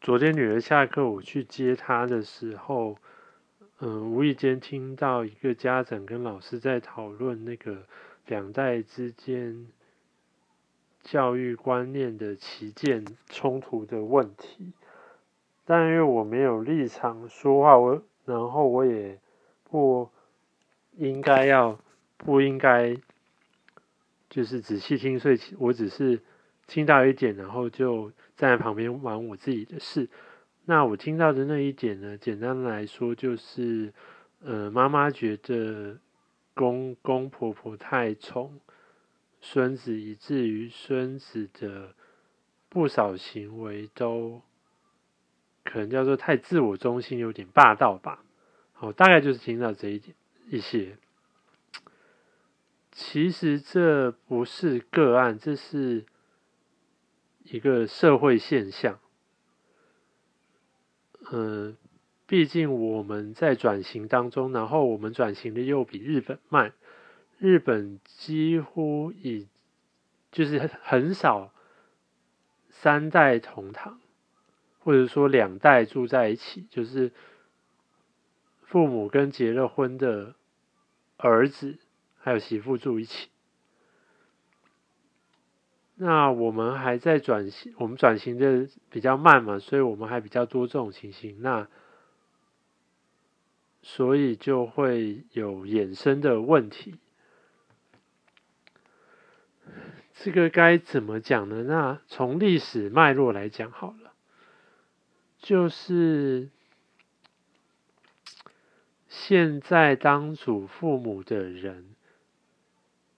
昨天女儿下课，我去接她的时候，嗯，无意间听到一个家长跟老师在讨论那个两代之间教育观念的旗舰冲突的问题。但因为我没有立场说话，我然后我也不应该要不应该就是仔细听，所以我只是听到一点，然后就站在旁边玩我自己的事。那我听到的那一点呢，简单来说就是，呃，妈妈觉得公公婆婆太宠孙子，以至于孙子的不少行为都。可能叫做太自我中心，有点霸道吧。好，大概就是听到这一点一些。其实这不是个案，这是一个社会现象。嗯，毕竟我们在转型当中，然后我们转型的又比日本慢。日本几乎已就是很少三代同堂。或者说两代住在一起，就是父母跟结了婚的儿子还有媳妇住一起。那我们还在转型，我们转型的比较慢嘛，所以我们还比较多这种情形。那所以就会有衍生的问题。这个该怎么讲呢？那从历史脉络来讲好了。就是现在当祖父母的人，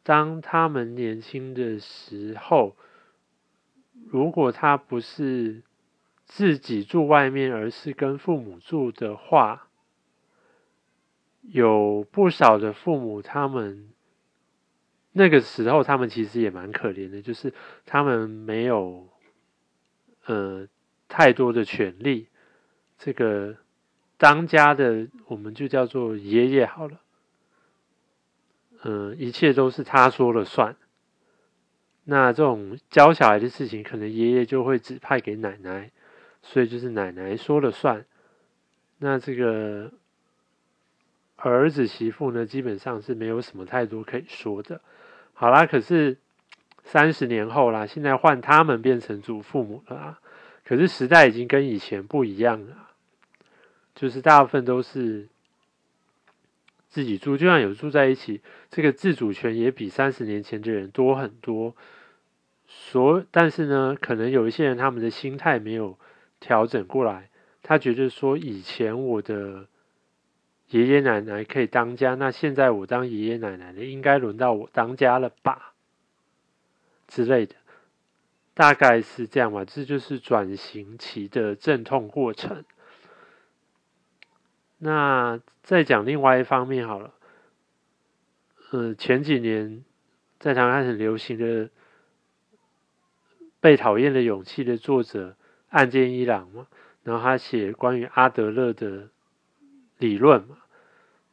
当他们年轻的时候，如果他不是自己住外面，而是跟父母住的话，有不少的父母，他们那个时候他们其实也蛮可怜的，就是他们没有，呃。太多的权利，这个当家的我们就叫做爷爷好了。嗯，一切都是他说了算。那这种教小孩的事情，可能爷爷就会指派给奶奶，所以就是奶奶说了算。那这个儿子媳妇呢，基本上是没有什么太多可以说的。好啦，可是三十年后啦，现在换他们变成祖父母了啊。可是时代已经跟以前不一样了，就是大部分都是自己住，就算有住在一起，这个自主权也比三十年前的人多很多。所但是呢，可能有一些人他们的心态没有调整过来，他觉得说以前我的爷爷奶奶可以当家，那现在我当爷爷奶奶的，应该轮到我当家了吧之类的。大概是这样吧，这就是转型期的阵痛过程。那再讲另外一方面好了，呃，前几年在台湾很流行的《被讨厌的勇气》的作者岸见一郎嘛，然后他写关于阿德勒的理论嘛。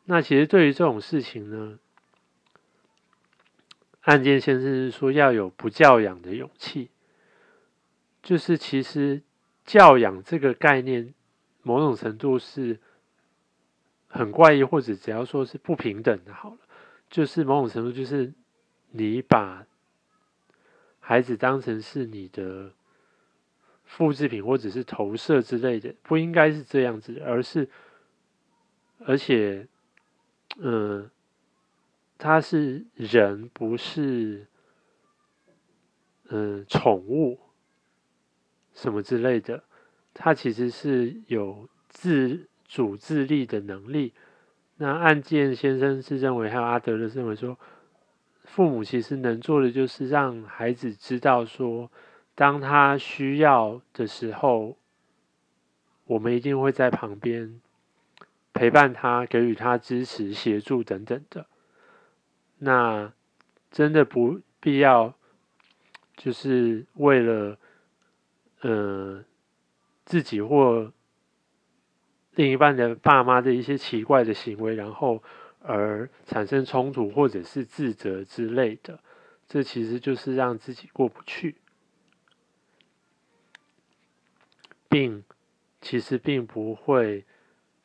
那其实对于这种事情呢，岸见先生是说要有不教养的勇气。就是其实教养这个概念，某种程度是很怪异，或者只要说是不平等的，好了，就是某种程度就是你把孩子当成是你的复制品或者是投射之类的，不应该是这样子，而是而且，嗯，他是人，不是嗯宠物。什么之类的，他其实是有自主自立的能力。那案件先生是认为，还有阿德勒认为说，父母其实能做的就是让孩子知道说，当他需要的时候，我们一定会在旁边陪伴他，给予他支持、协助等等的。那真的不必要，就是为了。呃，自己或另一半的爸妈的一些奇怪的行为，然后而产生冲突或者是自责之类的，这其实就是让自己过不去，并其实并不会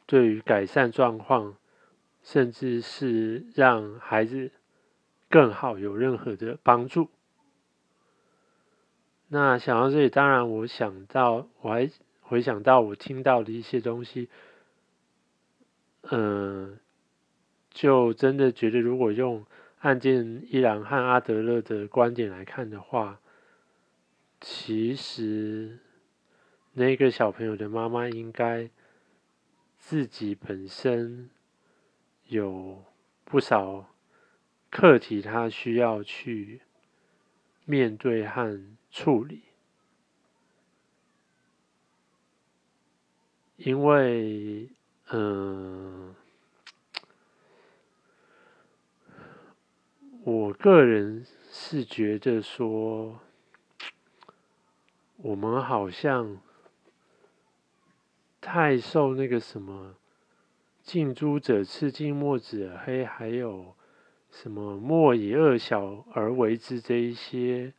对于改善状况，甚至是让孩子更好有任何的帮助。那想到这里，当然我想到，我还回想到我听到的一些东西，嗯，就真的觉得，如果用案件伊朗和阿德勒的观点来看的话，其实那个小朋友的妈妈应该自己本身有不少课题，他需要去面对和。处理，因为，嗯，我个人是觉得说，我们好像太受那个什么“近朱者赤，近墨者黑”，还有什么“莫以恶小而为之”这一些。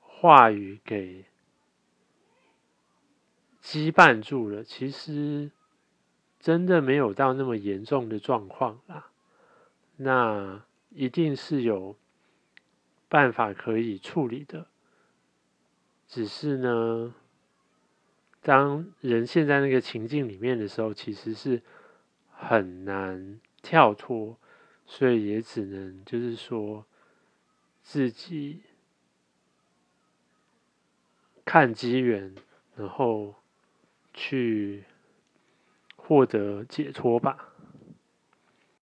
话语给羁绊住了，其实真的没有到那么严重的状况啦。那一定是有办法可以处理的，只是呢，当人陷在那个情境里面的时候，其实是很难跳脱，所以也只能就是说自己。看机缘，然后去获得解脱吧。